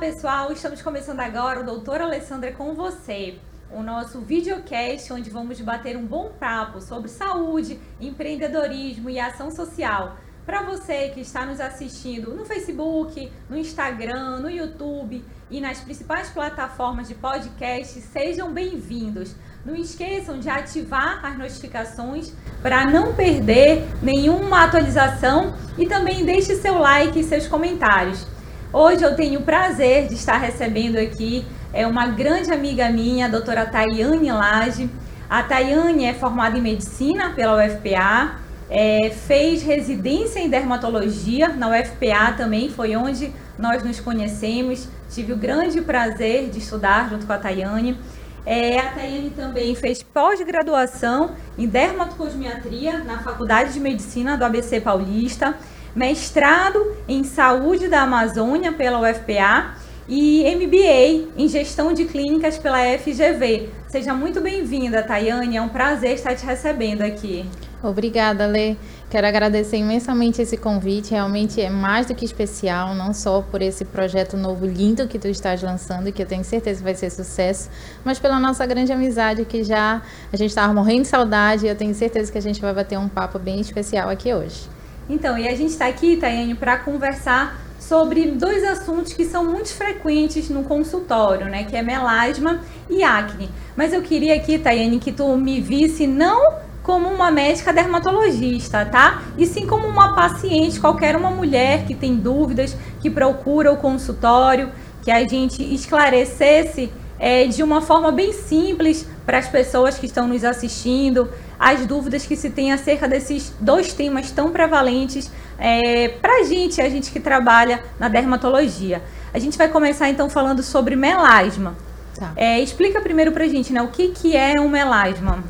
pessoal, estamos começando agora o Doutora Alessandra com você, o nosso videocast onde vamos bater um bom papo sobre saúde, empreendedorismo e ação social. Para você que está nos assistindo no Facebook, no Instagram, no YouTube e nas principais plataformas de podcast, sejam bem-vindos. Não esqueçam de ativar as notificações para não perder nenhuma atualização e também deixe seu like e seus comentários. Hoje eu tenho o prazer de estar recebendo aqui é uma grande amiga minha, a doutora Tayane Lage. A Tayane é formada em medicina pela UFPA, é, fez residência em dermatologia na UFPA também, foi onde nós nos conhecemos. Tive o grande prazer de estudar junto com a Tayane. É, a Tayane também fez pós-graduação em dermatocosmiatria na Faculdade de Medicina do ABC Paulista mestrado em saúde da Amazônia pela UFPA e MBA em gestão de clínicas pela FGV. Seja muito bem-vinda, Tayane. É um prazer estar te recebendo aqui. Obrigada, Lê. Quero agradecer imensamente esse convite. Realmente é mais do que especial, não só por esse projeto novo lindo que tu estás lançando, que eu tenho certeza vai ser sucesso, mas pela nossa grande amizade que já a gente estava morrendo de saudade e eu tenho certeza que a gente vai bater um papo bem especial aqui hoje. Então, e a gente está aqui, Tayane, para conversar sobre dois assuntos que são muito frequentes no consultório, né? Que é melasma e acne. Mas eu queria aqui, Tayane, que tu me visse não como uma médica dermatologista, tá? E sim como uma paciente, qualquer uma mulher que tem dúvidas, que procura o consultório, que a gente esclarecesse é, de uma forma bem simples para as pessoas que estão nos assistindo, as dúvidas que se tem acerca desses dois temas tão prevalentes é, para a gente, a gente que trabalha na dermatologia. A gente vai começar então falando sobre melasma. Tá. É, explica primeiro para a gente, né, o que, que é um melasma?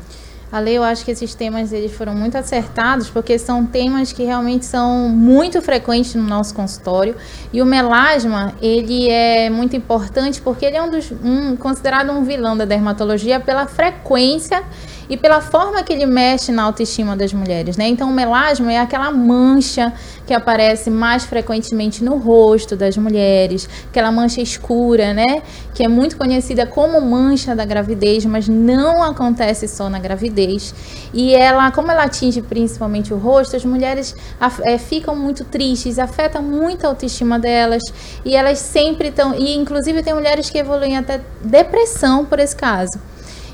Ale, eu acho que esses temas eles foram muito acertados, porque são temas que realmente são muito frequentes no nosso consultório. E o melasma, ele é muito importante porque ele é um dos um, considerado um vilão da dermatologia pela frequência e pela forma que ele mexe na autoestima das mulheres, né? Então o melasma é aquela mancha que aparece mais frequentemente no rosto das mulheres, aquela mancha escura, né? Que é muito conhecida como mancha da gravidez, mas não acontece só na gravidez. E ela, como ela atinge principalmente o rosto, as mulheres é, ficam muito tristes, afeta muito a autoestima delas e elas sempre estão, e inclusive tem mulheres que evoluem até depressão por esse caso.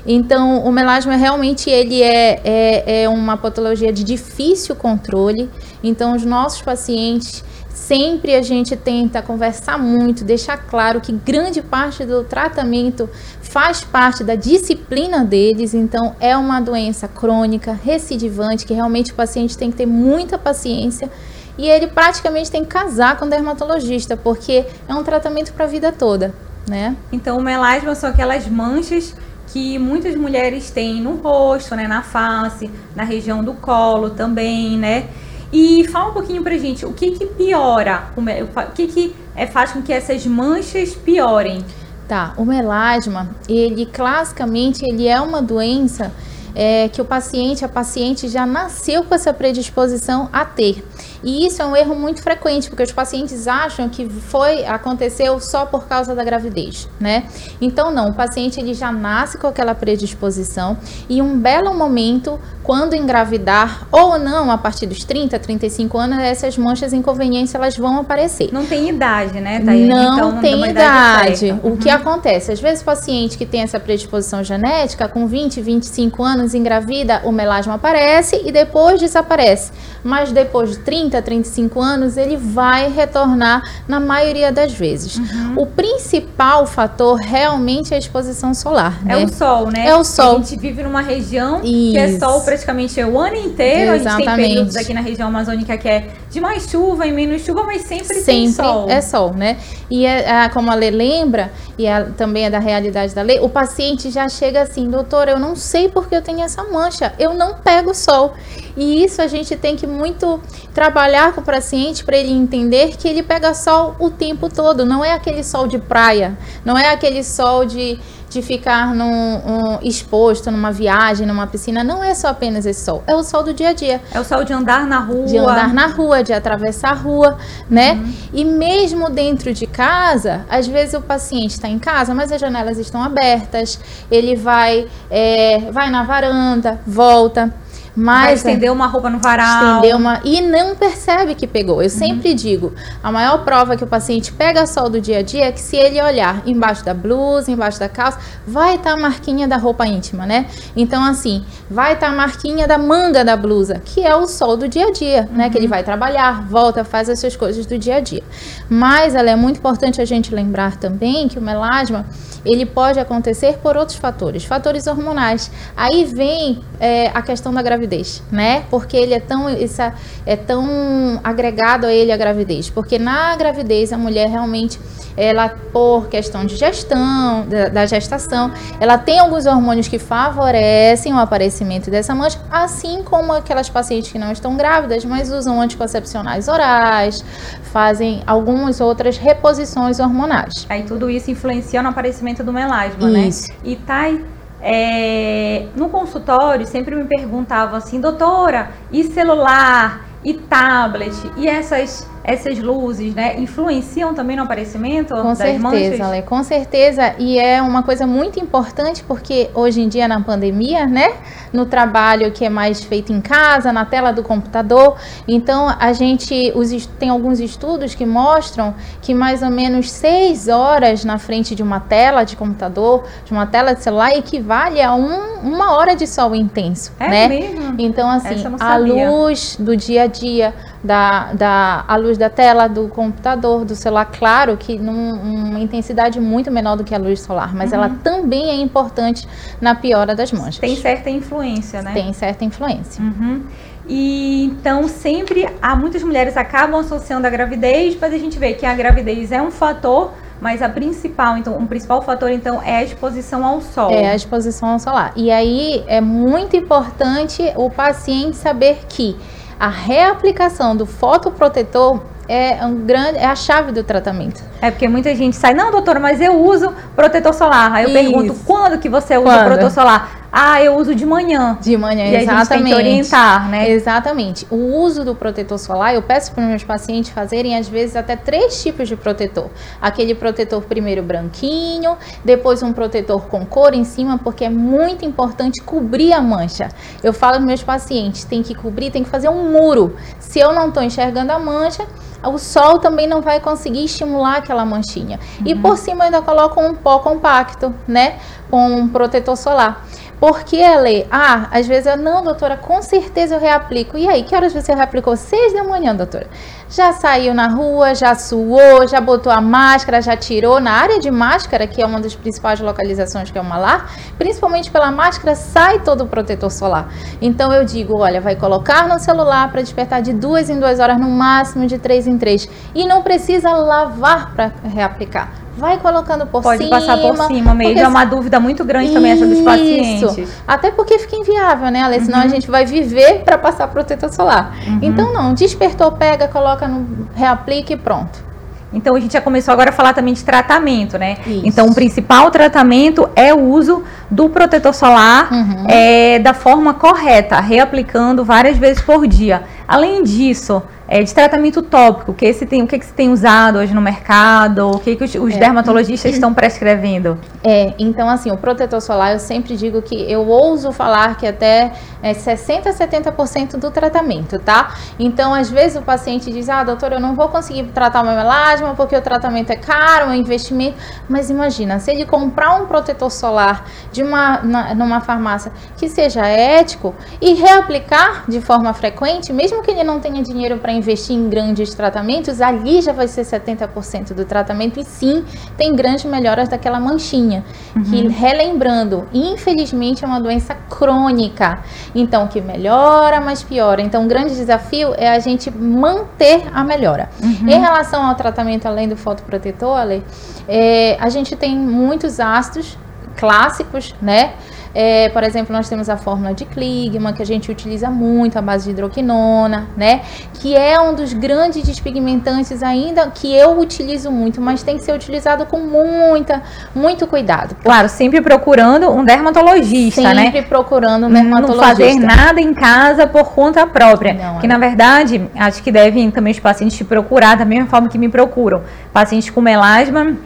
Então, o melasma realmente ele é, é, é uma patologia de difícil controle. Então, os nossos pacientes sempre a gente tenta conversar muito, deixar claro que grande parte do tratamento faz parte da disciplina deles, então é uma doença crônica, recidivante, que realmente o paciente tem que ter muita paciência e ele praticamente tem que casar com o dermatologista, porque é um tratamento para a vida toda, né? Então o melasma são aquelas manchas que muitas mulheres têm no rosto, né, na face, na região do colo também, né? E fala um pouquinho pra gente, o que que piora, o que que é, faz com que essas manchas piorem? Tá, o melasma, ele classicamente ele é uma doença é, que o paciente, a paciente já nasceu com essa predisposição a ter. E isso é um erro muito frequente, porque os pacientes acham que foi aconteceu só por causa da gravidez, né? Então não, o paciente ele já nasce com aquela predisposição e um belo momento quando engravidar ou não, a partir dos 30, 35 anos, essas manchas inconvenientes elas vão aparecer. Não tem idade, né, Thaís? Não então, tem idade. idade. O uhum. que acontece? Às vezes o paciente que tem essa predisposição genética, com 20, 25 anos, engravida, o melasma aparece e depois desaparece. Mas depois de 30, 30, 35 anos, ele vai retornar na maioria das vezes. Uhum. O principal fator realmente é a exposição solar. É né? o sol, né? É o sol. A gente vive numa região Isso. que é sol praticamente o ano inteiro. Exatamente. A gente tem períodos aqui na região amazônica que é de mais chuva e menos chuva, mas sempre, sempre tem sol. é sol, né? E é, é, como a Lê lembra, e é, também é da realidade da lei, o paciente já chega assim, doutor, eu não sei porque eu tenho essa mancha, eu não pego sol. E isso a gente tem que muito trabalhar com o paciente para ele entender que ele pega sol o tempo todo, não é aquele sol de praia, não é aquele sol de de ficar num, um, exposto numa viagem, numa piscina, não é só apenas esse sol, é o sol do dia a dia. É o sol de andar na rua. De andar na rua, de atravessar a rua, né? Uhum. E mesmo dentro de casa, às vezes o paciente está em casa, mas as janelas estão abertas, ele vai, é, vai na varanda, volta. Mas Vai estender uma roupa no varal. Estender uma e não percebe que pegou. Eu uhum. sempre digo, a maior prova que o paciente pega sol do dia a dia é que se ele olhar embaixo da blusa, embaixo da calça, vai estar tá a marquinha da roupa íntima, né? Então assim, vai estar tá a marquinha da manga da blusa, que é o sol do dia a dia, uhum. né? Que ele uhum. vai trabalhar, volta, faz as suas coisas do dia a dia. Mas ela é muito importante a gente lembrar também que o melasma ele pode acontecer por outros fatores, fatores hormonais. Aí vem é, a questão da gravidez, né? Porque ele é tão, isso é tão agregado a ele a gravidez. Porque na gravidez a mulher realmente ela por questão de gestão, da, da, gestação, ela tem alguns hormônios que favorecem o aparecimento dessa mancha, assim como aquelas pacientes que não estão grávidas, mas usam anticoncepcionais orais, fazem algumas outras reposições hormonais. Aí tudo isso influencia no aparecimento do melasma, né? isso. né? E Thay, é, no consultório sempre me perguntavam assim, doutora, e celular, e tablet, e essas essas luzes, né, influenciam também no aparecimento com das certeza, manchas? Ale, com certeza, e é uma coisa muito importante porque hoje em dia na pandemia, né, no trabalho que é mais feito em casa, na tela do computador, então a gente os, tem alguns estudos que mostram que mais ou menos seis horas na frente de uma tela de computador, de uma tela de celular, equivale a um, uma hora de sol intenso, é né? Mesmo? Então assim, a luz do dia a dia, da, da a luz da tela do computador, do celular, claro que numa intensidade muito menor do que a luz solar, mas uhum. ela também é importante na piora das manchas. Tem certa influência, né? Tem certa influência. Uhum. E então sempre há muitas mulheres acabam associando a gravidez, mas a gente vê que a gravidez é um fator, mas a principal, então, um principal fator então é a exposição ao sol. É a exposição ao solar. E aí é muito importante o paciente saber que a reaplicação do fotoprotetor é, um grande, é a chave do tratamento. É porque muita gente sai, não, doutora, mas eu uso protetor solar. Aí eu Isso. pergunto, quando que você usa quando? protetor solar? Ah, eu uso de manhã. De manhã, e exatamente. A gente tem que orientar, né? Exatamente. O uso do protetor solar, eu peço para os meus pacientes fazerem às vezes até três tipos de protetor. Aquele protetor primeiro branquinho, depois um protetor com cor em cima, porque é muito importante cobrir a mancha. Eu falo para meus pacientes, tem que cobrir, tem que fazer um muro. Se eu não estou enxergando a mancha, o sol também não vai conseguir estimular aquela manchinha. Uhum. E por cima eu ainda coloco um pó compacto, né? Com um protetor solar. Porque ela, ah, às vezes eu, não, doutora, com certeza eu reaplico. E aí, que horas você reaplicou? Seis da manhã, doutora. Já saiu na rua, já suou, já botou a máscara, já tirou. Na área de máscara, que é uma das principais localizações que é o malar, principalmente pela máscara, sai todo o protetor solar. Então eu digo, olha, vai colocar no celular para despertar de duas em duas horas, no máximo de três em três. E não precisa lavar para reaplicar vai colocando por Pode cima. Pode passar por cima mesmo. É uma dúvida muito grande Isso. também essa dos pacientes. Até porque fica inviável, né, Ale? Senão uhum. a gente vai viver para passar protetor solar. Uhum. Então, não, despertou, pega, coloca no reaplique e pronto. Então a gente já começou agora a falar também de tratamento, né? Isso. Então o principal tratamento é o uso do protetor solar uhum. é, da forma correta, reaplicando várias vezes por dia. Além disso, é, de tratamento tópico, que esse tem, o que, que se tem usado hoje no mercado, o que, que os, os é. dermatologistas estão prescrevendo? É, então assim, o protetor solar eu sempre digo que eu ouso falar que até é 60 a 70% do tratamento, tá? Então, às vezes o paciente diz: "Ah, doutor, eu não vou conseguir tratar o meu melasma porque o tratamento é caro, é um investimento". Mas imagina, se ele comprar um protetor solar de uma na, numa farmácia que seja ético e reaplicar de forma frequente, mesmo que ele não tenha dinheiro para investir em grandes tratamentos, ali já vai ser 70% do tratamento e sim, tem grandes melhoras daquela manchinha. Uhum. Que, relembrando, infelizmente é uma doença crônica. Então, que melhora, mas piora. Então, o grande desafio é a gente manter a melhora. Uhum. Em relação ao tratamento além do fotoprotetor, Ale, é, a gente tem muitos ácidos clássicos, né? É, por exemplo, nós temos a fórmula de Kligman, que a gente utiliza muito, a base de hidroquinona, né? Que é um dos grandes despigmentantes ainda que eu utilizo muito, mas tem que ser utilizado com muita, muito cuidado. Claro, sempre procurando um dermatologista, sempre né? Sempre procurando um dermatologista. Não fazer nada em casa por conta própria. Não, que é. na verdade, acho que devem também os pacientes te procurar da mesma forma que me procuram. Pacientes com melasma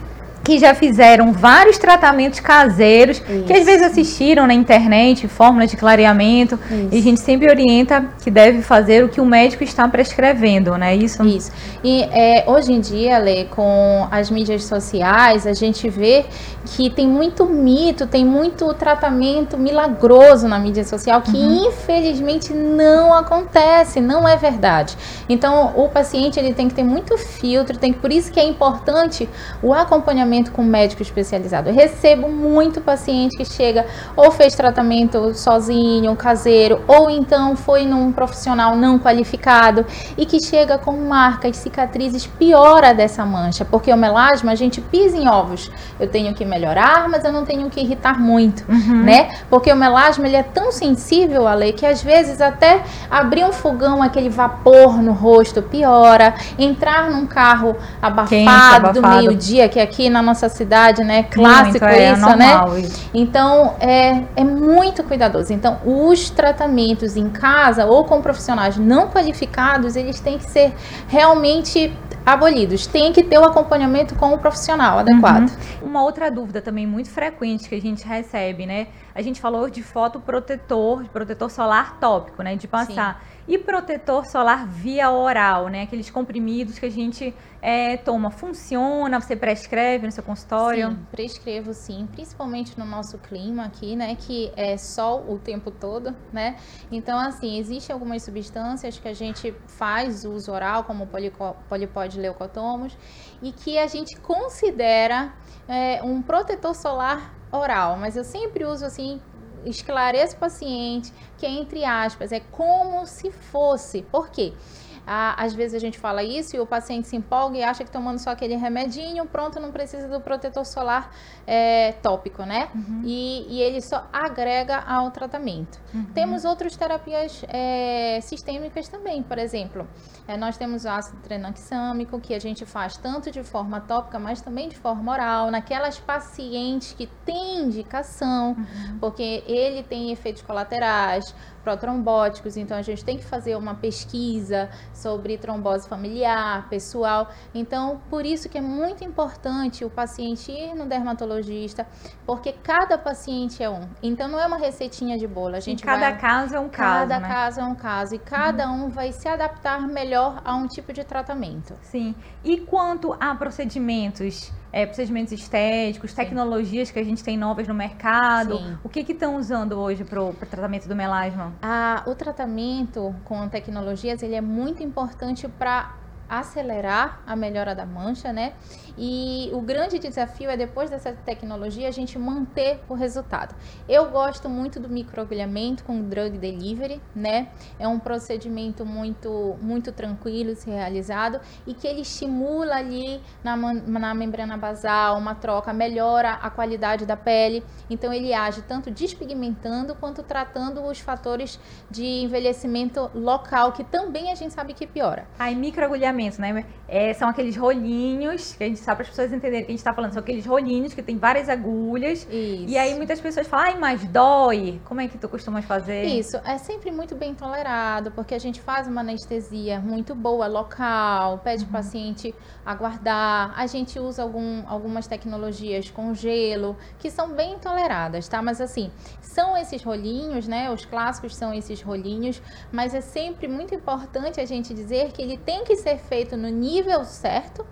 que já fizeram vários tratamentos caseiros, Isso. que às vezes assistiram na internet, fórmulas de clareamento, Isso. e a gente sempre orienta que deve fazer o que o médico está prescrevendo, né? Isso. Isso. E é, hoje em dia, Lê, com as mídias sociais, a gente vê que tem muito mito, tem muito tratamento milagroso na mídia social que uhum. infelizmente não acontece, não é verdade. Então, o paciente ele tem que ter muito filtro, tem que por isso que é importante o acompanhamento tratamento com médico especializado. Eu recebo muito paciente que chega ou fez tratamento sozinho, caseiro, ou então foi num profissional não qualificado e que chega com marcas, cicatrizes, piora dessa mancha, porque o melasma a gente pisa em ovos. Eu tenho que melhorar, mas eu não tenho que irritar muito, uhum. né? Porque o melasma ele é tão sensível a lei que às vezes até abrir um fogão, aquele vapor no rosto piora, entrar num carro abafado, abafado. do meio-dia, que aqui na nossa cidade, né? Clássico muito, é, isso, é né? Isso. Então, é, é muito cuidadoso. Então, os tratamentos em casa ou com profissionais não qualificados, eles têm que ser realmente abolidos. Tem que ter o acompanhamento com o profissional adequado. Uhum. Uma outra dúvida também muito frequente que a gente recebe, né? A gente falou de fotoprotetor, de protetor solar tópico, né? De passar. Sim. E protetor solar via oral, né? Aqueles comprimidos que a gente é, toma. Funciona? Você prescreve no seu consultório? Sim, prescrevo sim. Principalmente no nosso clima aqui, né? Que é sol o tempo todo, né? Então, assim, existem algumas substâncias que a gente faz uso oral, como o polipod leucotomos, e que a gente considera é, um protetor solar oral. Mas eu sempre uso, assim, esclareço o paciente que, entre aspas, é como se fosse. Por quê? Ah, às vezes a gente fala isso e o paciente se empolga e acha que tomando só aquele remedinho, pronto, não precisa do protetor solar é, tópico, né? Uhum. E, e, ele só agrega ao tratamento. Uhum. Temos outras terapias é, sistêmicas também, por exemplo, é, nós temos o ácido tranexâmico, que a gente faz tanto de forma tópica, mas também de forma oral, naquelas pacientes que têm indicação, uhum. porque ele tem efeitos colaterais, protrombóticos, então a gente tem que fazer uma pesquisa sobre trombose familiar, pessoal. Então, por isso que é muito importante o paciente ir no dermatologista, porque cada paciente é um. Então não é uma receitinha de bolo, a gente e cada vai... caso é um caso, Cada né? caso é um caso e cada uhum. um vai se adaptar melhor a um tipo de tratamento. Sim. E quanto a procedimentos é, procedimentos estéticos, tecnologias que a gente tem novas no mercado. Sim. O que estão usando hoje para o tratamento do melasma? Ah, o tratamento com tecnologias ele é muito importante para acelerar a melhora da mancha, né? E o grande desafio é depois dessa tecnologia a gente manter o resultado. Eu gosto muito do microagulhamento com drug delivery, né? É um procedimento muito muito tranquilo se realizado e que ele estimula ali na, na membrana basal uma troca, melhora a qualidade da pele. Então ele age tanto despigmentando quanto tratando os fatores de envelhecimento local que também a gente sabe que piora. Aí microagulhamento, né? É, são aqueles rolinhos que a gente só para as pessoas entenderem que a gente está falando, são aqueles rolinhos que tem várias agulhas. Isso. E aí muitas pessoas falam, ai, mas dói. Como é que tu costumas fazer? Isso, é sempre muito bem tolerado, porque a gente faz uma anestesia muito boa, local, pede uhum. o paciente aguardar. A gente usa algum, algumas tecnologias com gelo, que são bem toleradas, tá? Mas assim, são esses rolinhos, né? Os clássicos são esses rolinhos, mas é sempre muito importante a gente dizer que ele tem que ser feito no nível certo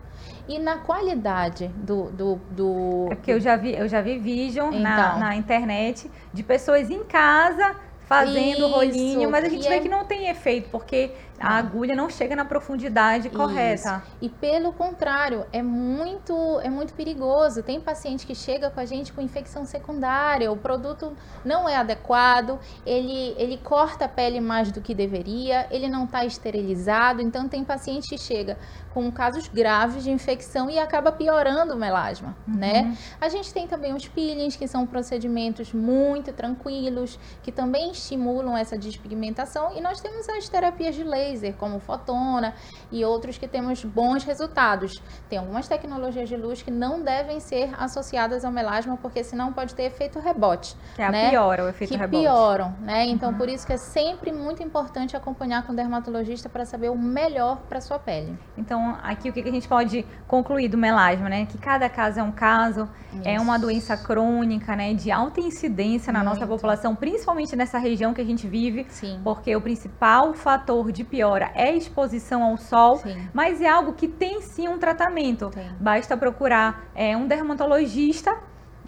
e na qualidade do. do, do é porque eu já vi, eu já vi vídeo então, na, na internet de pessoas em casa fazendo Isso, rolinho, mas a gente vê é... que não tem efeito, porque a agulha não chega na profundidade Isso. correta. E pelo contrário, é muito, é muito perigoso. Tem paciente que chega com a gente com infecção secundária, o produto não é adequado, ele, ele corta a pele mais do que deveria, ele não está esterilizado. Então tem paciente que chega com casos graves de infecção e acaba piorando o melasma, uhum. né? A gente tem também os peelings, que são procedimentos muito tranquilos, que também estimulam essa despigmentação, e nós temos as terapias de laser, como fotona e outros que temos bons resultados. Tem algumas tecnologias de luz que não devem ser associadas ao melasma, porque senão pode ter efeito rebote. Que é né? piora o efeito que rebote. Pioram, né? Então, uhum. por isso que é sempre muito importante acompanhar com o dermatologista para saber o melhor para sua pele. Então, então, aqui o que a gente pode concluir do melasma, né? Que cada caso é um caso, Isso. é uma doença crônica, né? De alta incidência na Muito. nossa população, principalmente nessa região que a gente vive. Sim. Porque o principal fator de piora é a exposição ao sol, sim. mas é algo que tem sim um tratamento. Tem. Basta procurar é, um dermatologista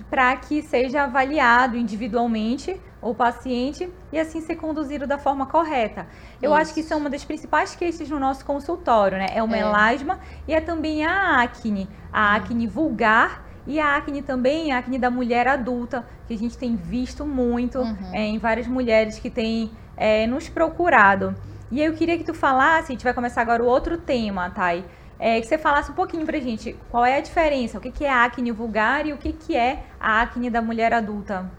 para que seja avaliado individualmente o paciente e assim ser conduzido da forma correta. Eu Isso. acho que isso é uma das principais queixas no nosso consultório, né? É o é. melasma e é também a acne, a acne vulgar e a acne também, a acne da mulher adulta, que a gente tem visto muito uhum. é, em várias mulheres que têm é, nos procurado. E eu queria que tu falasse, a gente vai começar agora o outro tema, Thay, é, que você falasse um pouquinho pra gente qual é a diferença, o que, que é acne vulgar e o que, que é a acne da mulher adulta.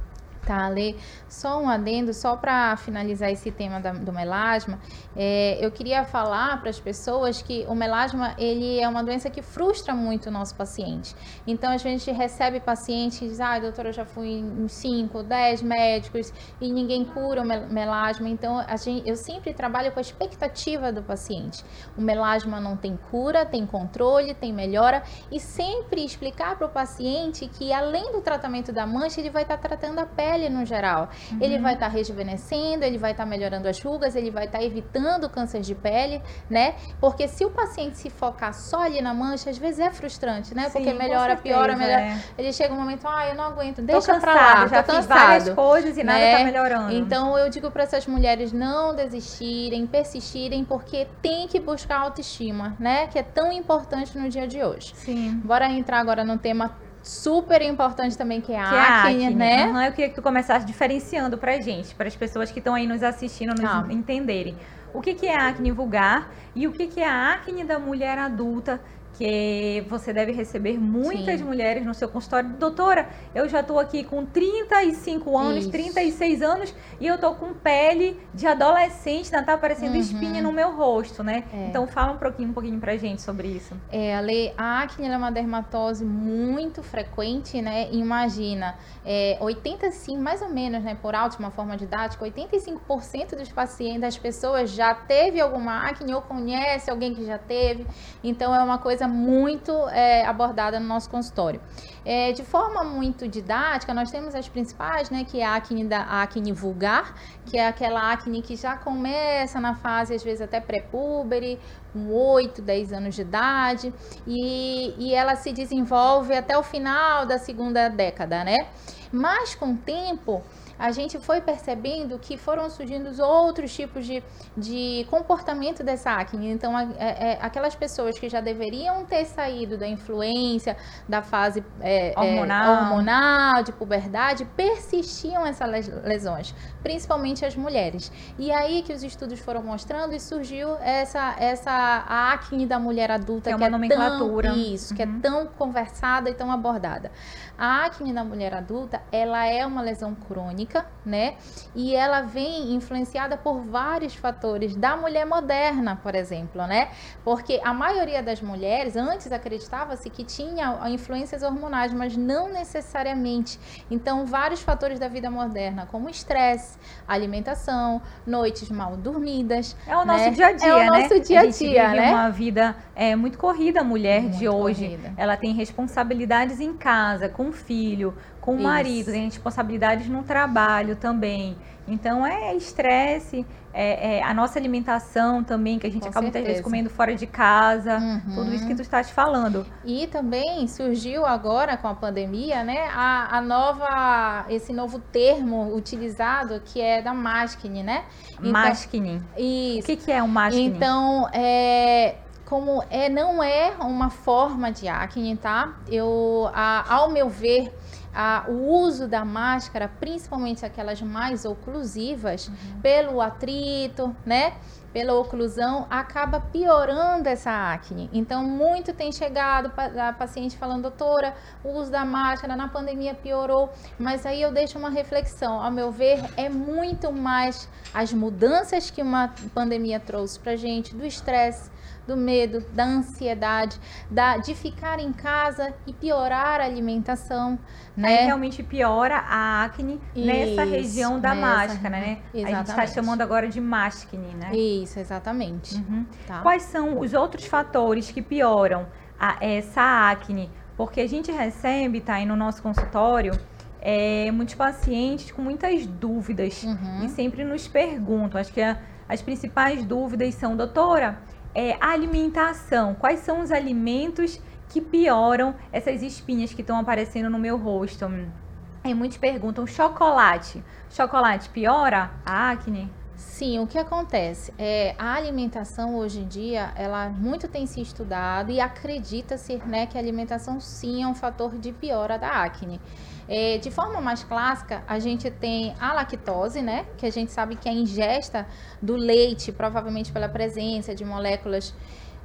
Tá, Lê. Só um adendo, só para finalizar esse tema da, do melasma, é, eu queria falar para as pessoas que o melasma ele é uma doença que frustra muito o nosso paciente. Então a gente recebe pacientes que dizem, ah, doutora, eu já fui em 5, 10 médicos e ninguém cura o melasma. Então gente, eu sempre trabalho com a expectativa do paciente. O melasma não tem cura, tem controle, tem melhora e sempre explicar para o paciente que além do tratamento da mancha, ele vai estar tá tratando a pele pele no geral. Uhum. Ele vai estar tá rejuvenescendo, ele vai estar tá melhorando as rugas, ele vai estar tá evitando câncer de pele, né? Porque se o paciente se focar só ali na mancha, às vezes é frustrante, né? Sim, Porque melhora, certeza, piora, melhora. É. Ele chega um momento, ah, eu não aguento, deixa para lá, já tô cansado. várias coisas e né? nada tá melhorando. Então eu digo para essas mulheres não desistirem, persistirem, porque tem que buscar autoestima, né? Que é tão importante no dia de hoje. Sim. Bora entrar agora no tema super importante também, que é a, que acne, é acne, né? Uhum, eu queria que tu começasse diferenciando pra gente, para as pessoas que estão aí nos assistindo, nos ah. entenderem. O que, que é a acne vulgar e o que, que é a acne da mulher adulta que você deve receber muitas Sim. mulheres no seu consultório. Doutora, eu já estou aqui com 35 anos, Isso. 36 anos e eu estou com pele de adolescente, ainda tá aparecendo uhum. espinha no meu rosto, né? É. Então fala um pouquinho, um pouquinho pra gente sobre isso. É, Ale, a acne é uma dermatose muito frequente, né? Imagina, é, 85, mais ou menos, né, por alto, de uma forma didática, 85% dos pacientes, das pessoas já teve alguma acne ou conhece alguém que já teve. Então é uma coisa coisa muito é, abordada no nosso consultório. É, de forma muito didática, nós temos as principais, né, que é a acne, da, a acne vulgar, que é aquela acne que já começa na fase, às vezes, até pré-púbere, com 8, 10 anos de idade, e, e ela se desenvolve até o final da segunda década, né? Mas com o tempo, a gente foi percebendo que foram surgindo outros tipos de, de comportamento dessa acne. Então, é, é, aquelas pessoas que já deveriam ter saído da influência, da fase é, é hormonal. hormonal, de puberdade, persistiam essas lesões, principalmente as mulheres. E aí que os estudos foram mostrando e surgiu essa, essa acne da mulher adulta, que é uma que nomenclatura. Tão, isso, uhum. que é uhum. tão conversada e tão abordada. A acne na mulher adulta, ela é uma lesão crônica, né? E ela vem influenciada por vários fatores da mulher moderna, por exemplo, né? Porque a maioria das mulheres antes acreditava-se que tinha influências hormonais, mas não necessariamente. Então, vários fatores da vida moderna, como estresse, alimentação, noites mal dormidas. É o nosso né? dia a dia, é o nosso né? dia a, dia, né? uma vida é muito corrida, a mulher muito de hoje. Corrida. Ela tem responsabilidades em casa, com com o filho, com o marido, tem responsabilidades no trabalho também. Então é estresse, é, é, a nossa alimentação também, que a gente Com acaba muitas vezes certeza. comendo fora de casa, Uhum. tudo isso que tu estás falando. E também surgiu agora com a pandemia, né, a, a nova, esse novo termo utilizado que é da Maskne, né? Então- Maskne. O Isso. que, que é um Maskne? Então, é, como é, não é uma forma de acne, tá? Eu, a- ao meu ver, a- o uso da máscara, principalmente aquelas mais oclusivas, pelo atrito, né? Pela oclusão, acaba piorando essa acne. Então, muito tem chegado a paciente falando, doutora, o uso da máscara na pandemia piorou. Mas aí eu deixo uma reflexão. Ao meu ver, é muito mais as mudanças que uma pandemia trouxe pra gente, do estresse, do medo, da ansiedade, da, de ficar em casa e piorar a alimentação, Aí né? realmente piora a acne nessa Isso, região da nessa máscara, né? região. A gente está Exatamente. chamando agora de maskne, né? Isso, exatamente. Uhum. Tá? Quais são os outros fatores que pioram a- essa acne? Porque a gente recebe, tá aí no nosso consultório, é, muitos pacientes com muitas dúvidas Uhum. e sempre nos perguntam. Acho que a- as principais dúvidas são, doutora, é, alimentação. Quais são os alimentos que pioram essas espinhas que estão aparecendo no meu rosto? E muitos perguntam, chocolate. Chocolate piora a acne? Sim, o que acontece? É, a alimentação hoje em dia, ela muito tem se estudado e acredita-se né, que a alimentação sim é um fator de piora da acne. É, de forma mais clássica, a gente tem a lactose, né? Que a gente sabe que a ingesta do leite, provavelmente pela presença de moléculas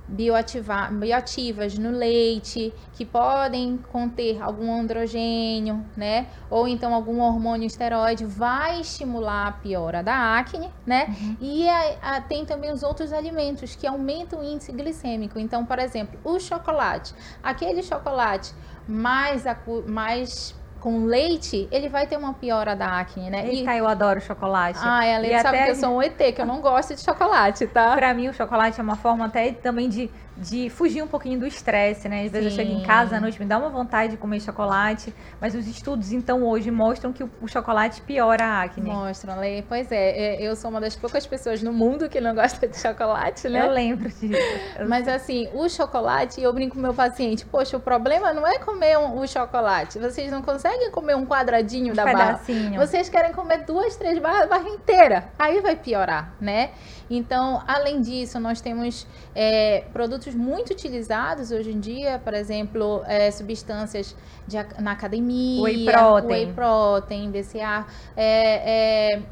bioativa- bioativas no leite, que podem conter algum androgênio, né? Ou então algum hormônio esteroide, vai estimular a piora da acne, né? E a- a- tem também os outros alimentos que aumentam o índice glicêmico. Então, por exemplo, o chocolate, aquele chocolate mais, acu- mais com leite, ele vai ter uma piora da acne, né? Eita, eu adoro chocolate. Ah, ela E sabe até que eu sou um ET, que eu não gosto de chocolate, tá? Pra mim, o chocolate é uma forma até também de, de fugir um pouquinho do estresse, né? Às vezes eu chego em Sim. casa à noite, me dá uma vontade de comer chocolate, mas os estudos, então, hoje mostram que o, o chocolate piora a acne. Mostram, Lê. Pois é, é, eu sou uma das poucas pessoas no mundo que não gosta de chocolate, né? Eu lembro disso. Eu- Mas assim, o chocolate, eu brinco com o meu paciente, poxa, o problema não é comer um- o chocolate. Vocês não conseguem comer um quadradinho um da barra. pedacinho. Vocês querem comer duas, três barras, a barra inteira. Aí vai piorar, né? Então, além disso, nós temos é, produtos muito utilizados hoje em dia, por exemplo, é, substâncias de na academia, Whey protein. whey protein, BCA, é, é,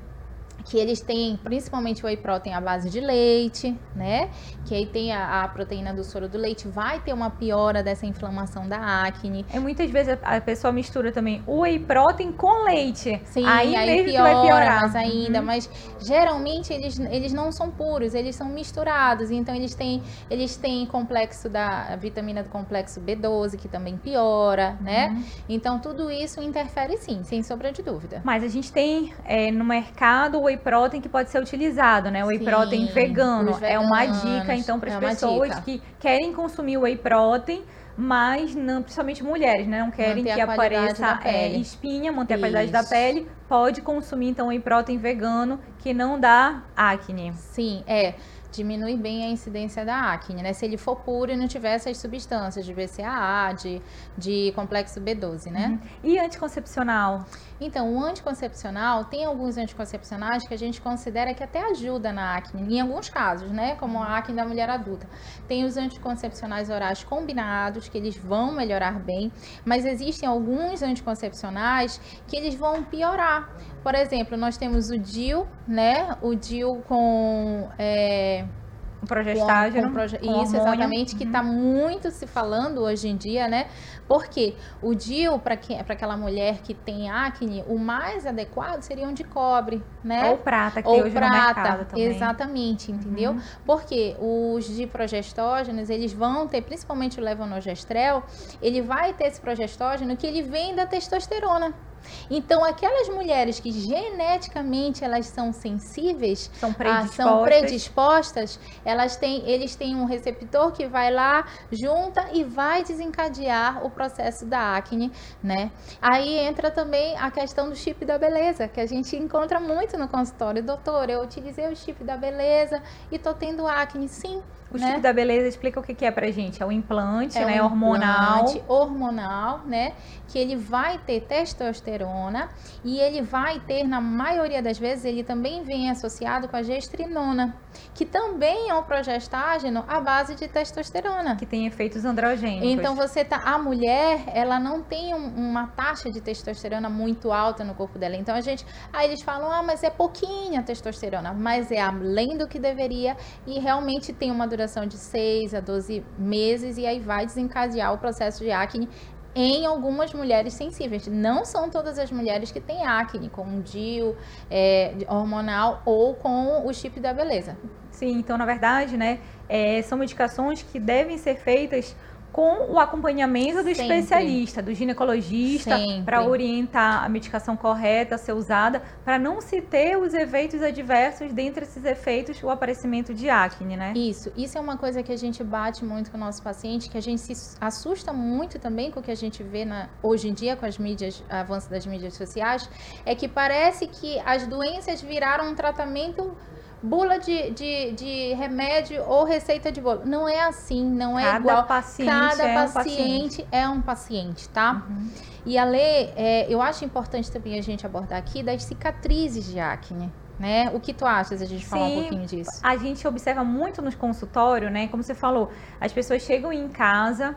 que eles têm principalmente whey protein à base de leite, né? Que aí tem a, a proteína do soro do leite, vai ter uma piora dessa inflamação da acne. E muitas vezes a a pessoa mistura também o whey protein com leite. Sim, aí, aí, mesmo piora vai piorar. mais ainda, Uhum. mas geralmente eles, eles não são puros, eles são misturados, então eles têm eles têm complexo da a vitamina do complexo B12 que também piora, né? Uhum. Então tudo isso interfere sim, sem sombra de dúvida. Mas a gente tem é, no mercado o whey protein que pode ser utilizado, né? O whey Sim, protein vegano. É uma dica, então, para as é pessoas dica. que querem consumir whey protein, mas não, principalmente mulheres, né? Não querem Manter que apareça é, espinha, manter a qualidade da Isso. pele. Pode consumir, então, whey protein vegano, que não dá acne. Sim, é. Diminui bem a incidência da acne, né? Se ele for puro e não tiver essas substâncias de BCAA, de, de complexo B12, né? E anticoncepcional? Então, o anticoncepcional, tem alguns anticoncepcionais que a gente considera que até ajuda na acne, em alguns casos, né? Como a acne da mulher adulta. Tem os anticoncepcionais orais combinados, que eles vão melhorar bem, mas existem alguns anticoncepcionais que eles vão piorar. Por exemplo, nós temos o DIL, né? O DIL com. é, O progestágeno? com proje- com Isso, hormônio. exatamente, que está muito se falando hoje em dia, né? Porque o DIL, para aquela mulher que tem acne, o mais adequado seria um de cobre, né? Ou prata, que tem Ou hoje no mercado prata, também. exatamente, entendeu? Uhum. Porque os de progestógenos, eles vão ter, principalmente o levonorgestrel, ele vai ter esse progestógeno que ele vem da testosterona. Então, aquelas mulheres que geneticamente elas são sensíveis, são predispostas, são predispostas elas têm, eles têm um receptor que vai lá, junta e vai desencadear o processo da acne, né? Aí entra também a questão do chip da beleza, que a gente encontra muito no consultório. Doutor, eu utilizei o chip da beleza e tô tendo acne. Sim, o né? chip da beleza explica o que, que é pra gente. É o implante, é né? Um hormonal. Implante hormonal, né? Que ele vai ter testosterona e ele vai ter, na maioria das vezes, ele também vem associado com a gestrinona, que também é um progestágeno à base de testosterona. Que tem efeitos androgênicos. Então você tá. A mulher, ela não tem um, uma taxa de testosterona muito alta no corpo dela. Então a gente. Aí eles falam, ah, mas é pouquinha testosterona, mas é além do que deveria e realmente tem uma duração de 6 a 12 meses e aí vai desencadear o processo de acne em algumas mulheres sensíveis. Não são todas as mulheres que têm acne com DIU é, hormonal ou com o chip da beleza. Sim, então na verdade, né, é, são medicações que devem ser feitas com o acompanhamento do Sempre. especialista, do ginecologista, para orientar a medicação correta a ser usada, para não se ter os efeitos adversos, dentre esses efeitos, o aparecimento de acne, né? Isso, isso é uma coisa que a gente bate muito com o nosso paciente, que a gente se assusta muito também com o que a gente vê na, hoje em dia com as mídias, avanço das mídias sociais, é que parece que as doenças viraram um tratamento bula de, de, de, remédio ou receita de bolo. Não é assim, não é Cada igual. Paciente Cada é paciente, um paciente é um paciente, tá? Uhum. E a lei, é, eu acho importante também a gente abordar aqui das cicatrizes de acne. Né? O que tu achas a gente Sim, falar um pouquinho disso? A gente observa muito nos consultórios, né? Como você falou, as pessoas chegam em casa,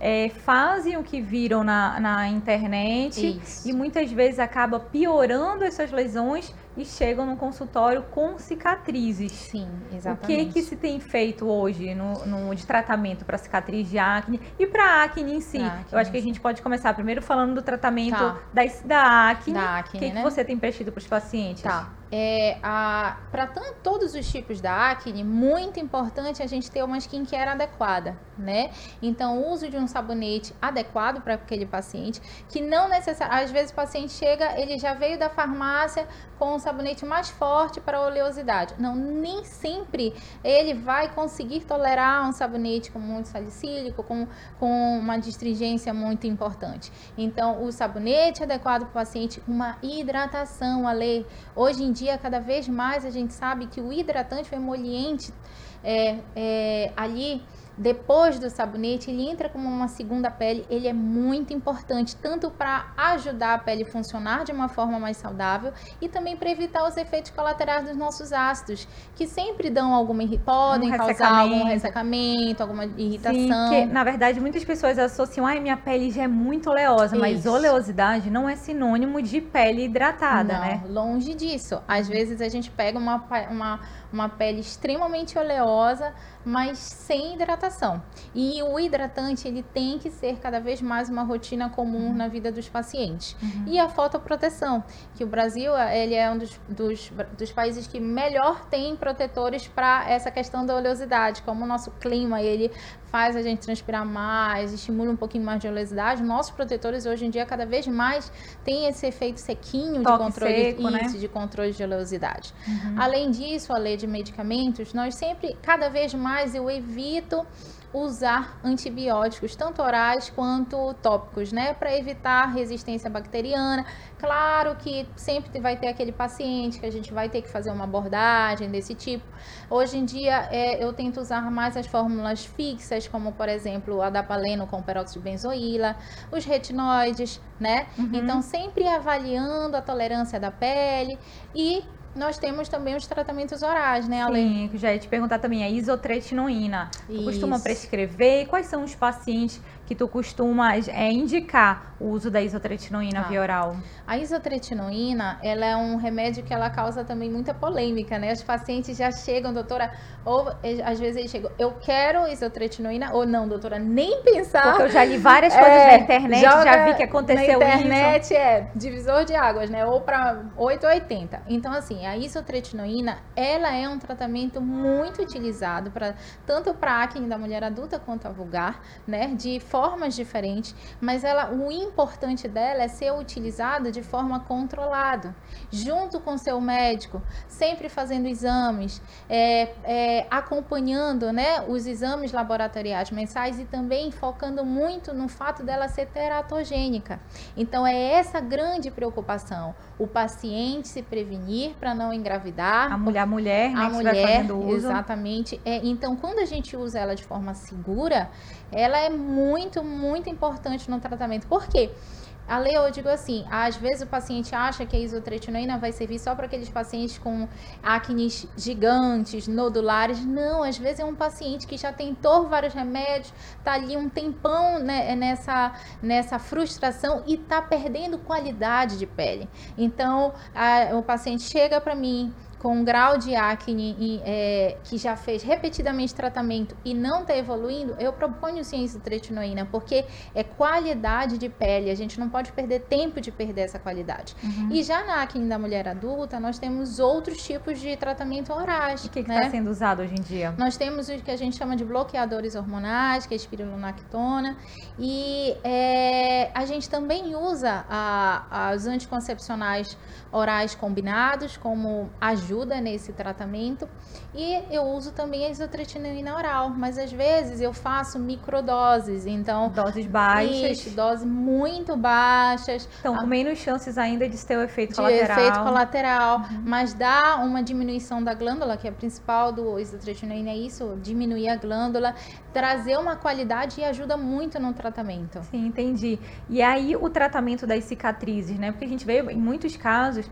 é, fazem o que viram na, na internet Isso. e muitas vezes acaba piorando essas lesões e chegam no consultório com cicatrizes. Sim, exatamente. O que que se tem feito hoje no, no de tratamento para cicatriz de acne e para acne em si? Acne. Eu acho que a gente pode começar primeiro falando do tratamento tá. da, da acne. Da acne, o que, né? que você tem prestado para os pacientes? Tá. É, para todos os tipos da acne, muito importante a gente ter uma skincare adequada, né? Então, o uso de um sabonete adequado para aquele paciente, que não necessariamente, às vezes o paciente chega, ele já veio da farmácia com um sabonete mais forte para oleosidade. Não, nem sempre ele vai conseguir tolerar um sabonete com muito salicílico, com, com uma distringência muito importante. Então, o sabonete adequado para o paciente, uma hidratação, a. Hoje em dia, cada vez mais a gente sabe que o hidratante, o emoliente, é, é, ali depois do sabonete, ele entra como uma segunda pele. Ele é muito importante, tanto para ajudar a pele a funcionar de uma forma mais saudável e também para evitar os efeitos colaterais dos nossos ácidos, que sempre dão alguma podem um causar algum ressecamento, alguma irritação. Sim, que, na verdade, muitas pessoas associam, ai, minha pele já é muito oleosa, Isso. mas oleosidade não é sinônimo de pele hidratada, não, né? Longe disso. Às vezes a gente pega uma, uma, uma pele extremamente oleosa, mas sem hidratação. E o hidratante ele tem que ser cada vez mais uma rotina comum uhum. na vida dos pacientes. Uhum. E a fotoproteção, que o Brasil ele é um dos, dos, dos países que melhor tem protetores para essa questão da oleosidade, como o nosso clima ele faz a gente transpirar mais, estimula um pouquinho mais de oleosidade. Nossos protetores hoje em dia cada vez mais têm esse efeito sequinho Toque de controle seco, né? de controle de oleosidade. Uhum. Além disso, a lei de medicamentos, nós sempre cada vez mais eu evito usar antibióticos, tanto orais quanto tópicos, né, para evitar resistência bacteriana. Claro que sempre vai ter aquele paciente que a gente vai ter que fazer uma abordagem desse tipo. Hoje em dia, é, eu tento usar mais as fórmulas fixas, como por exemplo o adapaleno com peróxido de benzoíla, os retinoides, né? Uhum. Então, sempre avaliando a tolerância da pele e nós temos também os tratamentos orais, né, Sim, já ia te perguntar também a isotretinoína. Tu costuma prescrever? Quais são os pacientes que tu costumas é, indicar o uso da isotretinoína ah. via oral? A isotretinoína, ela é um remédio que ela causa também muita polêmica, né? Os pacientes já chegam, doutora, ou às vezes eles chegam, eu quero isotretinoína, ou não, doutora, nem pensar. Porque eu já li várias coisas é, na internet, já vi que aconteceu isso. Na internet isso. é divisor de águas, né? Ou para 8 ou 80. Então, assim, a isotretinoína, ela é um tratamento muito utilizado para tanto para acne da mulher adulta quanto a vulgar, né? De forma formas diferentes, mas ela, o importante dela é ser utilizada de forma controlada, junto com seu médico, sempre fazendo exames, é, é, acompanhando né, os exames laboratoriais mensais e também focando muito no fato dela ser teratogênica. Então é essa grande preocupação, o paciente se prevenir para não engravidar. A mulher, a mulher, né, a mulher, exatamente. É, então quando a gente usa ela de forma segura, ela é muito, muito importante no tratamento. Por quê? A lei, eu digo assim, às vezes o paciente acha que a isotretinoína vai servir só para aqueles pacientes com acnes gigantes, nodulares. Não, às vezes é um paciente que já tentou vários remédios, tá ali um tempão né, nessa, nessa frustração e tá perdendo qualidade de pele. Então, a, o paciente chega para mim, com um grau de acne é, que já fez repetidamente tratamento e não está evoluindo, eu proponho ciência tretinoína, porque é qualidade de pele, a gente não pode perder tempo de perder essa qualidade. Uhum. E já na acne da mulher adulta, nós temos outros tipos de tratamento orais. O que está né? sendo usado hoje em dia? Nós temos o que a gente chama de bloqueadores hormonais, que é a espirulonactona, e é, a gente também usa a, os anticoncepcionais orais combinados como ajuda ajuda nesse tratamento. E eu uso também a isotretinoína oral, mas às vezes eu faço microdoses, então... Doses baixas. Isso, doses muito baixas. Então, com menos chances ainda de ter o efeito de colateral. efeito colateral, uhum. mas dá uma diminuição da glândula, que é a principal do isotretinoína, é isso, diminuir a glândula, trazer uma qualidade e ajuda muito no tratamento. Sim, entendi. E aí o tratamento das cicatrizes, né? Porque a gente vê em muitos casos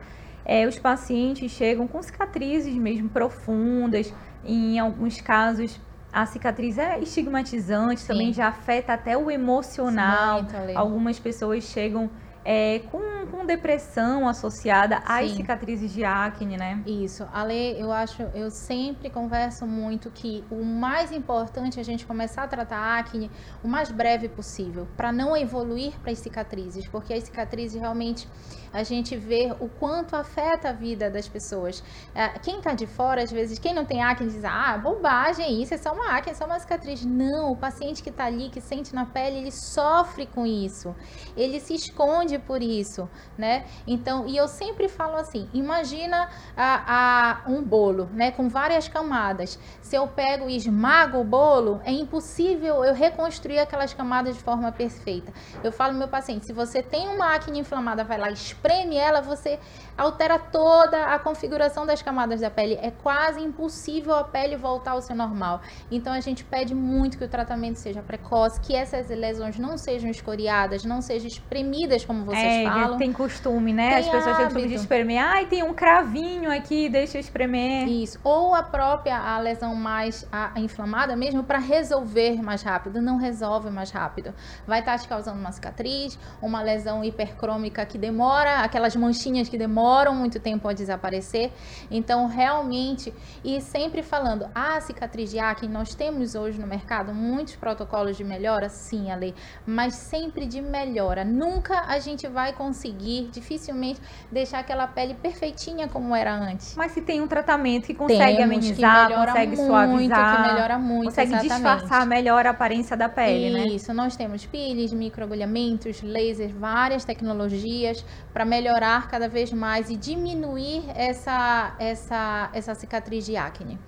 é, os pacientes chegam com cicatrizes mesmo profundas, em alguns casos a cicatriz é estigmatizante, Sim. também já afeta até o emocional. Sim, Algumas pessoas chegam é, com, com, depressão associada Sim. às cicatrizes de acne, né? Isso. Ale, eu acho, eu sempre converso muito que o mais importante é a gente começar a tratar a acne o mais breve possível, para não evoluir para as cicatrizes, porque as cicatrizes realmente a gente vê o quanto afeta a vida das pessoas. É, quem está de fora, às vezes, quem não tem acne diz, ah, bobagem, isso é só uma acne, é só uma cicatriz. Não, o paciente que está ali, que sente na pele, ele sofre com isso. Ele se esconde por isso, né? Então, e eu sempre falo assim, imagina a, a um bolo, né, com várias camadas. Se eu pego e esmago o bolo, é impossível eu reconstruir aquelas camadas de forma perfeita. Eu falo meu paciente, se você tem uma acne inflamada, vai lá, espreme ela, você altera toda a configuração das camadas da pele. É quase impossível a pele voltar ao seu normal. Então a gente pede muito que o tratamento seja precoce, que essas lesões não sejam escoriadas, não sejam espremidas, como vocês é, falam. Tem costume, né? Tem As pessoas hábito. têm costume de espremer. Ai, tem um cravinho aqui, deixa eu espremer. Isso. Ou a própria a lesão mais a, a inflamada, mesmo para resolver mais rápido. Não resolve mais rápido. Vai estar te causando uma cicatriz, uma lesão hipercrômica que demora, aquelas manchinhas que demoram demoram muito tempo a desaparecer. Então, realmente, e sempre falando, a cicatriz de acne, nós temos hoje no mercado muitos protocolos de melhora, sim, Ale, mas sempre de melhora. Nunca a gente vai conseguir, dificilmente, deixar aquela pele perfeitinha como era antes. Mas se tem um tratamento que consegue Temos, amenizar, que consegue muito, suavizar, que melhora muito, consegue exatamente. disfarçar melhor a aparência da pele, Isso, né? Isso, nós temos pires, microagulhamentos, lasers, várias tecnologias para melhorar cada vez mais mais e diminuir essa, essa, essa cicatriz de acne.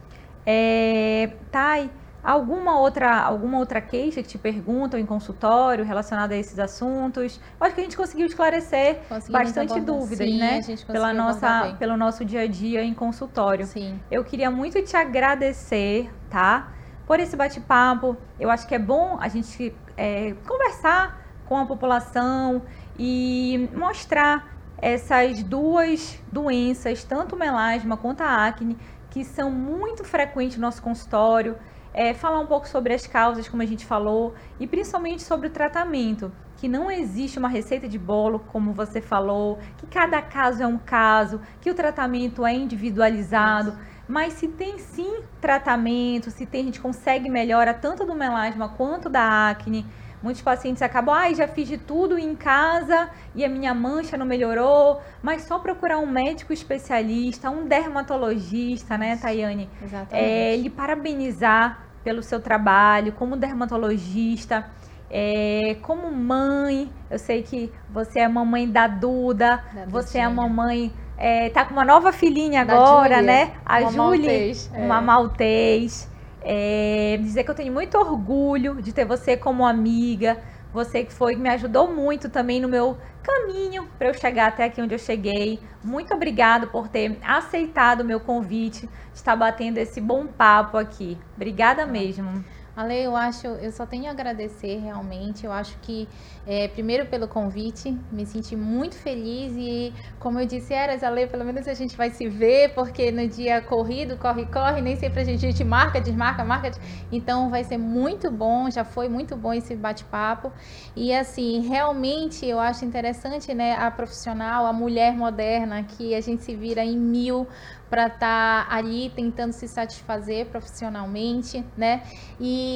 É, Thay, alguma outra, alguma outra queixa que te perguntam em consultório relacionada a esses assuntos? Eu acho que a gente conseguiu esclarecer bastante dúvidas, sim, né? Pela nossa, pelo nosso dia a dia em consultório. Sim. Eu queria muito te agradecer, tá? Por esse bate-papo. Eu acho que é bom a gente é, conversar com a população e mostrar essas duas doenças, tanto o melasma quanto a acne, que são muito frequentes no nosso consultório. É, falar um pouco sobre as causas, como a gente falou, e principalmente sobre o tratamento, que não existe uma receita de bolo, como você falou, que cada caso é um caso, que o tratamento é individualizado, mas se tem sim tratamento, se tem, a gente consegue melhora tanto do melasma quanto da acne, Muitos pacientes acabam, ai, ah, já fiz de tudo em casa e a minha mancha não melhorou, mas só procurar um médico especialista, um dermatologista, né, Tayane? Exatamente. É, ele parabenizar pelo seu trabalho como dermatologista é, como mãe, eu sei que você é mamãe da Duda, da você é a mamãe. É, tá com uma nova filhinha agora, Julia, né? A uma Julie, maltês, é. uma maltês. É, dizer que eu tenho muito orgulho de ter você como amiga, você que foi me ajudou muito também no meu caminho para eu chegar até aqui onde eu cheguei. Muito obrigado por ter aceitado o meu convite, de estar batendo esse bom papo aqui. Obrigada mesmo. Ale, eu acho, eu só tenho a agradecer realmente. Eu acho que, é, primeiro pelo convite, me senti muito feliz e, como eu disse, Eras, Ale, pelo menos a gente vai se ver, porque no dia corrido, corre, corre, nem sempre a gente, a gente marca, desmarca, marca. Então vai ser muito bom, já foi muito bom esse bate-papo. E assim, realmente eu acho interessante, né, a profissional, a mulher moderna, que a gente se vira em mil para estar tá ali tentando se satisfazer profissionalmente, né? E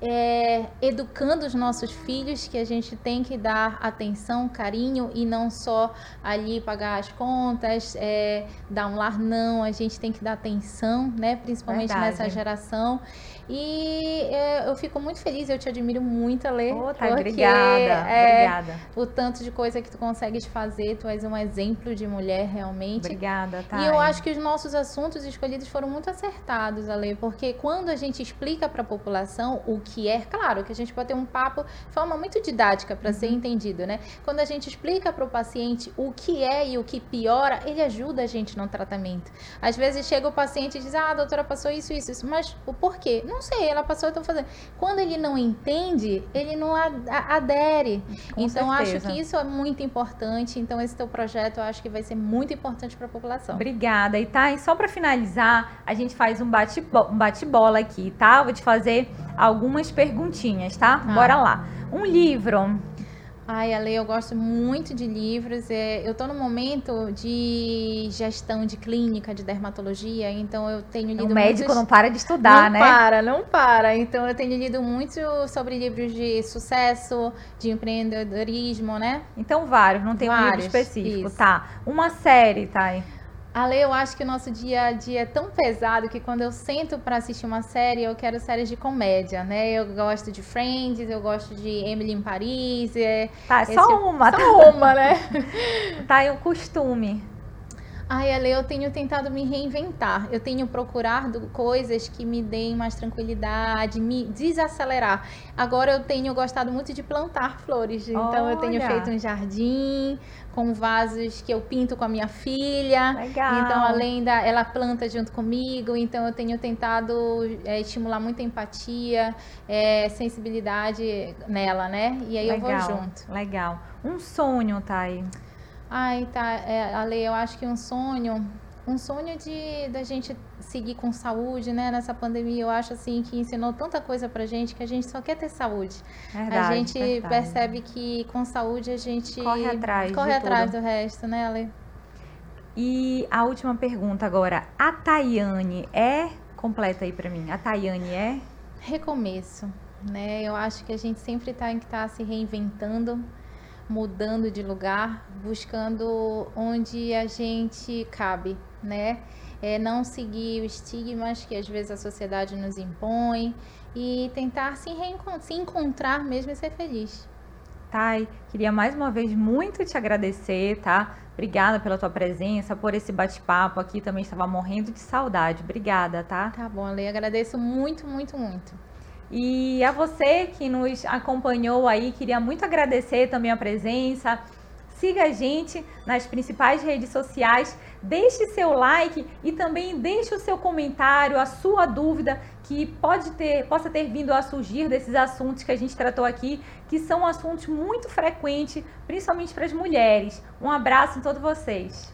é, educando os nossos filhos que a gente tem que dar atenção, carinho e não só ali pagar as contas, é, dar um lar, não. A gente tem que dar atenção, né? Principalmente Verdade. nessa geração. E é, eu fico muito feliz, eu te admiro muito, Ale. Oh, tá, obrigada, é, obrigada. O tanto de coisa que tu consegues fazer, tu és um exemplo de mulher realmente. Obrigada, tá. E eu acho que os nossos assuntos escolhidos foram muito acertados, Ale, porque quando a gente explica para a população o que é, claro que a gente pode ter um papo de forma muito didática para uhum. ser entendido, né? Quando a gente explica para o paciente o que é e o que piora, ele ajuda a gente no tratamento. Às vezes chega o paciente e diz: Ah, a doutora passou isso, isso, isso, mas o porquê? Não não sei, ela passou, eu tô fazendo. Quando ele não entende, ele não adere. Com então, certeza. acho que isso é muito importante. Então, esse teu projeto, eu acho que vai ser muito importante para a população. Obrigada. E tá, e só para finalizar, a gente faz um bate-bola bate aqui, tá? Vou te fazer algumas perguntinhas, tá? Ah. Bora lá. Um livro Ai, Ale, eu gosto muito de livros. É, eu estou no momento de gestão de clínica, de dermatologia, então eu tenho lido. O médico muitos... não para de estudar, não né? Não para, não para. Então eu tenho lido muito sobre livros de sucesso, de empreendedorismo, né? Então vários, não tem vários, um livro específico, isso. tá? Uma série, Thay. Tá? Ale, eu acho que o nosso dia a dia é tão pesado que quando eu sento para assistir uma série, eu quero séries de comédia, né? Eu gosto de Friends, eu gosto de Emily em Paris. É, tá, só tipo... uma. Só tá? uma, né? tá, e o costume. Ai, Ale, eu tenho tentado me reinventar. Eu tenho procurado coisas que me deem mais tranquilidade, me desacelerar. Agora eu tenho gostado muito de plantar flores. Então Olha. eu tenho feito um jardim com vasos que eu pinto com a minha filha. Legal. Então, além da. Ela planta junto comigo. Então, eu tenho tentado é, estimular muita empatia, é, sensibilidade nela, né? E aí Legal. eu vou junto. Legal. Um sonho, Thay? Ai, tá, é, Ale, eu acho que um sonho, um sonho de da gente seguir com saúde, né? Nessa pandemia, eu acho assim que ensinou tanta coisa pra gente que a gente só quer ter saúde. Verdade, a gente verdade. percebe que com saúde a gente corre atrás, corre atrás do resto, né, Ale? E a última pergunta agora, a Tayane é completa aí para mim. A Tayane é recomeço, né? Eu acho que a gente sempre tá em que tá se reinventando mudando de lugar, buscando onde a gente cabe, né? É não seguir os estigmas que às vezes a sociedade nos impõe e tentar se, se encontrar mesmo e ser feliz. Thay, queria mais uma vez muito te agradecer, tá? Obrigada pela tua presença, por esse bate-papo aqui. Também estava morrendo de saudade. Obrigada, tá? Tá bom, Ale. Agradeço muito, muito, muito. E a você que nos acompanhou aí, queria muito agradecer também a presença. Siga a gente nas principais redes sociais, deixe seu like e também deixe o seu comentário, a sua dúvida que pode ter, possa ter vindo a surgir desses assuntos que a gente tratou aqui, que são assuntos muito frequentes, principalmente para as mulheres. Um abraço em todos vocês.